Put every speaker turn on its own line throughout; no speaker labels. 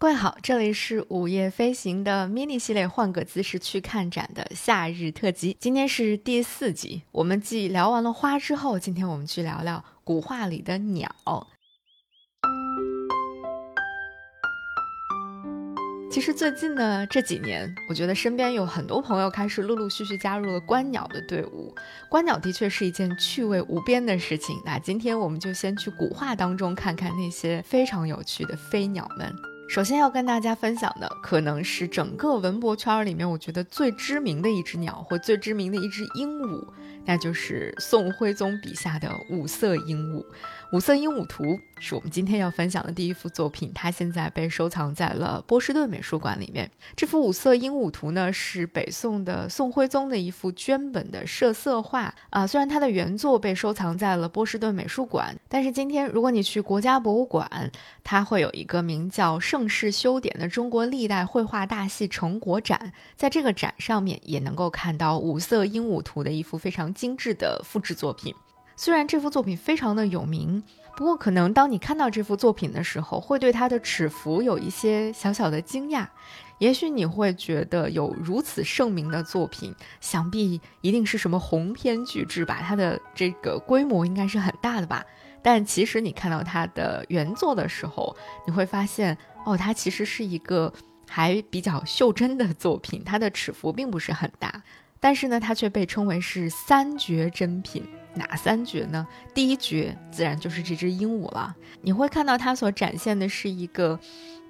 各位好，这里是午夜飞行的 mini 系列，换个姿势去看展的夏日特辑。今天是第四集，我们继聊完了花之后，今天我们去聊聊古画里的鸟。其实最近呢这几年，我觉得身边有很多朋友开始陆陆续续加入了观鸟的队伍。观鸟的确是一件趣味无边的事情。那今天我们就先去古画当中看看那些非常有趣的飞鸟们。首先要跟大家分享的，可能是整个文博圈里面我觉得最知名的一只鸟，或最知名的一只鹦鹉，那就是宋徽宗笔下的五色鹦鹉。五色鹦鹉图是我们今天要分享的第一幅作品，它现在被收藏在了波士顿美术馆里面。这幅五色鹦鹉图呢，是北宋的宋徽宗的一幅绢本的设色画啊。虽然它的原作被收藏在了波士顿美术馆，但是今天如果你去国家博物馆，它会有一个名叫《圣盛世修典》的中国历代绘画大戏成果展，在这个展上面也能够看到五色鹦鹉图的一幅非常精致的复制作品。虽然这幅作品非常的有名，不过可能当你看到这幅作品的时候，会对它的尺幅有一些小小的惊讶。也许你会觉得有如此盛名的作品，想必一定是什么鸿篇巨制吧？它的这个规模应该是很大的吧？但其实你看到它的原作的时候，你会发现，哦，它其实是一个还比较袖珍的作品，它的尺幅并不是很大，但是呢，它却被称为是三绝珍品。哪三绝呢？第一绝自然就是这只鹦鹉了。你会看到它所展现的是一个，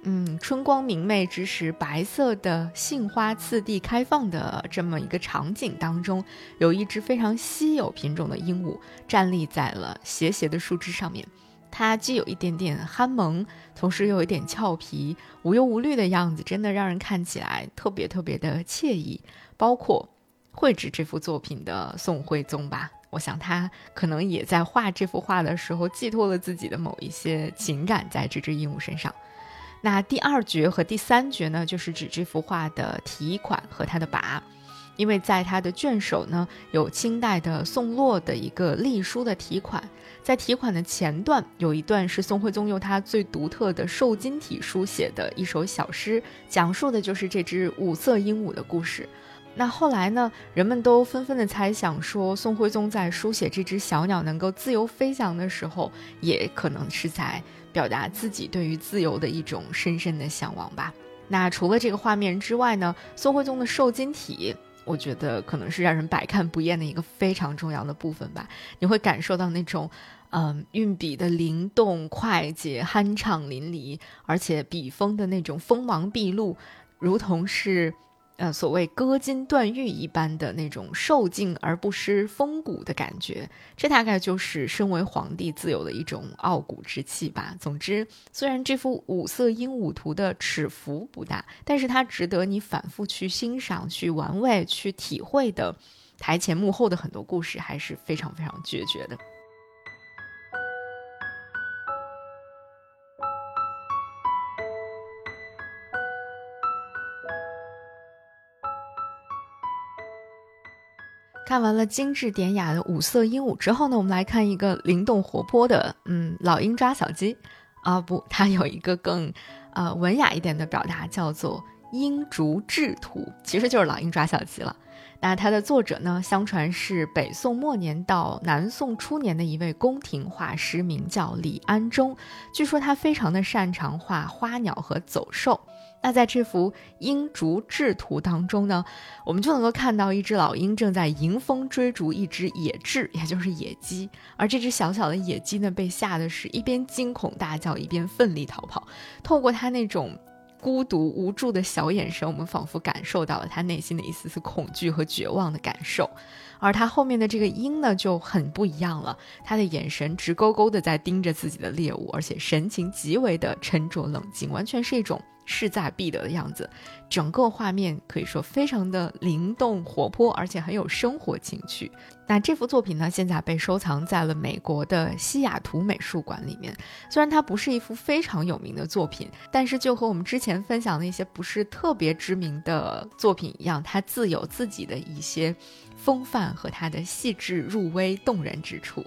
嗯，春光明媚之时，白色的杏花次第开放的这么一个场景当中，有一只非常稀有品种的鹦鹉站立在了斜斜的树枝上面。它既有一点点憨萌，同时又有一点俏皮，无忧无虑的样子，真的让人看起来特别特别的惬意。包括绘制这幅作品的宋徽宗吧。我想他可能也在画这幅画的时候，寄托了自己的某一些情感在这只鹦鹉身上。那第二绝和第三绝呢，就是指这幅画的题款和它的跋，因为在他的卷首呢，有清代的宋洛的一个隶书的题款，在题款的前段有一段是宋徽宗用他最独特的瘦金体书写的一首小诗，讲述的就是这只五色鹦鹉的故事。那后来呢？人们都纷纷的猜想说，宋徽宗在书写这只小鸟能够自由飞翔的时候，也可能是在表达自己对于自由的一种深深的向往吧。那除了这个画面之外呢？宋徽宗的瘦金体，我觉得可能是让人百看不厌的一个非常重要的部分吧。你会感受到那种，嗯，运笔的灵动、快捷、酣畅淋漓，而且笔锋的那种锋芒毕露，如同是。呃，所谓割金断玉一般的那种受尽而不失风骨的感觉，这大概就是身为皇帝自有的一种傲骨之气吧。总之，虽然这幅五色鹦鹉图的尺幅不大，但是它值得你反复去欣赏、去玩味、去体会的台前幕后的很多故事，还是非常非常决绝的。看完了精致典雅的五色鹦鹉之后呢，我们来看一个灵动活泼的，嗯，老鹰抓小鸡，啊不，它有一个更，呃，文雅一点的表达，叫做鹰竹制图，其实就是老鹰抓小鸡了。那它的作者呢，相传是北宋末年到南宋初年的一位宫廷画师，名叫李安中，据说他非常的擅长画花鸟和走兽。那在这幅鹰竹制图当中呢，我们就能够看到一只老鹰正在迎风追逐一只野雉，也就是野鸡。而这只小小的野鸡呢，被吓得是一边惊恐大叫，一边奋力逃跑。透过它那种孤独无助的小眼神，我们仿佛感受到了他内心的一丝丝恐惧和绝望的感受。而他后面的这个鹰呢，就很不一样了，他的眼神直勾勾的在盯着自己的猎物，而且神情极为的沉着冷静，完全是一种。势在必得的样子，整个画面可以说非常的灵动活泼，而且很有生活情趣。那这幅作品呢，现在被收藏在了美国的西雅图美术馆里面。虽然它不是一幅非常有名的作品，但是就和我们之前分享的一些不是特别知名的作品一样，它自有自己的一些风范和它的细致入微、动人之处。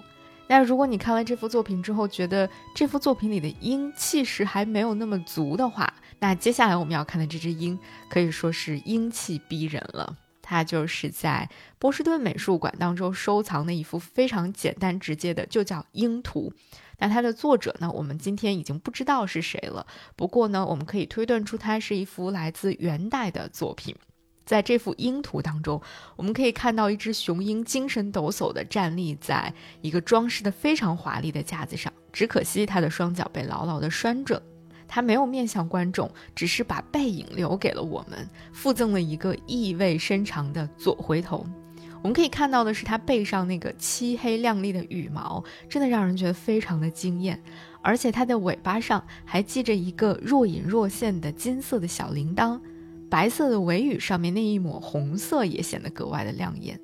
那如果你看完这幅作品之后，觉得这幅作品里的鹰气势还没有那么足的话，那接下来我们要看的这只鹰可以说是英气逼人了。它就是在波士顿美术馆当中收藏的一幅非常简单直接的，就叫《鹰图》。那它的作者呢，我们今天已经不知道是谁了。不过呢，我们可以推断出它是一幅来自元代的作品。在这幅鹰图当中，我们可以看到一只雄鹰精神抖擞地站立在一个装饰的非常华丽的架子上，只可惜它的双脚被牢牢地拴着。他没有面向观众，只是把背影留给了我们，附赠了一个意味深长的左回头。我们可以看到的是，他背上那个漆黑亮丽的羽毛，真的让人觉得非常的惊艳。而且它的尾巴上还系着一个若隐若现的金色的小铃铛，白色的尾羽上面那一抹红色也显得格外的亮眼。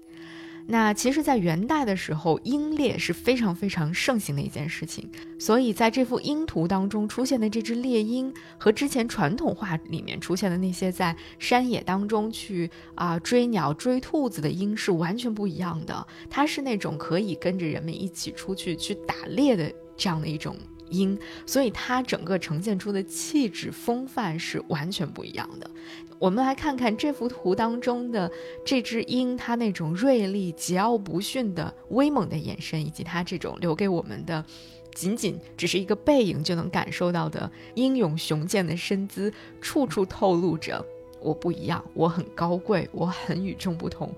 那其实，在元代的时候，鹰猎是非常非常盛行的一件事情。所以，在这幅鹰图当中出现的这只猎鹰，和之前传统画里面出现的那些在山野当中去啊追鸟、追兔子的鹰是完全不一样的。它是那种可以跟着人们一起出去去打猎的这样的一种鹰，所以它整个呈现出的气质风范是完全不一样的。我们来看看这幅图当中的这只鹰，它那种锐利、桀骜不驯的威猛的眼神，以及它这种留给我们的仅仅只是一个背影就能感受到的英勇雄健的身姿，处处透露着我不一样，我很高贵，我很与众不同，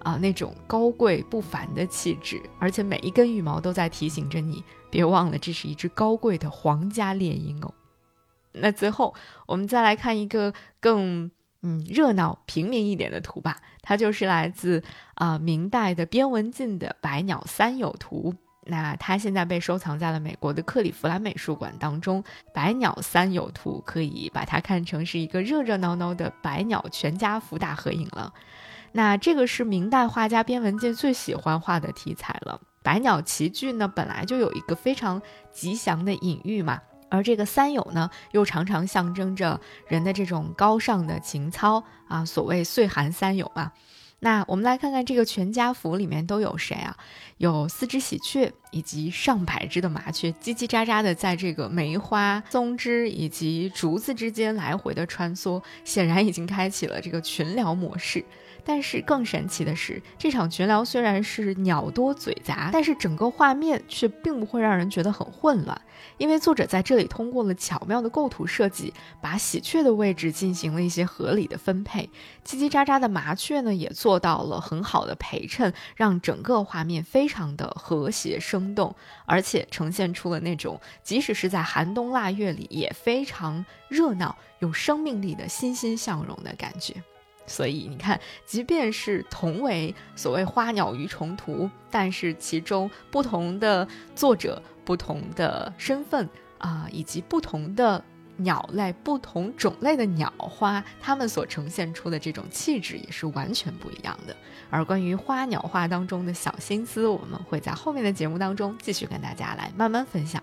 啊，那种高贵不凡的气质。而且每一根羽毛都在提醒着你，别忘了这是一只高贵的皇家猎鹰哦。那最后，我们再来看一个更。嗯，热闹平民一点的图吧，它就是来自啊明代的边文进的《百鸟三友图》。那它现在被收藏在了美国的克利夫兰美术馆当中。《百鸟三友图》可以把它看成是一个热热闹闹的百鸟全家福大合影了。那这个是明代画家边文进最喜欢画的题材了。百鸟齐聚呢，本来就有一个非常吉祥的隐喻嘛。而这个三友呢，又常常象征着人的这种高尚的情操啊，所谓岁寒三友嘛。那我们来看看这个全家福里面都有谁啊？有四只喜鹊以及上百只的麻雀，叽叽喳喳的在这个梅花、松枝以及竹子之间来回的穿梭，显然已经开启了这个群聊模式。但是更神奇的是，这场群聊虽然是鸟多嘴杂，但是整个画面却并不会让人觉得很混乱，因为作者在这里通过了巧妙的构图设计，把喜鹊的位置进行了一些合理的分配，叽叽喳喳的麻雀呢也做到了很好的陪衬，让整个画面非常的和谐生动，而且呈现出了那种即使是在寒冬腊月里也非常热闹、有生命力的欣欣向荣的感觉。所以你看，即便是同为所谓花鸟鱼虫图，但是其中不同的作者、不同的身份啊，以及不同的鸟类、不同种类的鸟花，它们所呈现出的这种气质也是完全不一样的。而关于花鸟画当中的小心思，我们会在后面的节目当中继续跟大家来慢慢分享。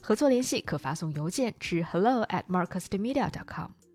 合作联系可发送邮件至 hello at marcusmedia.com。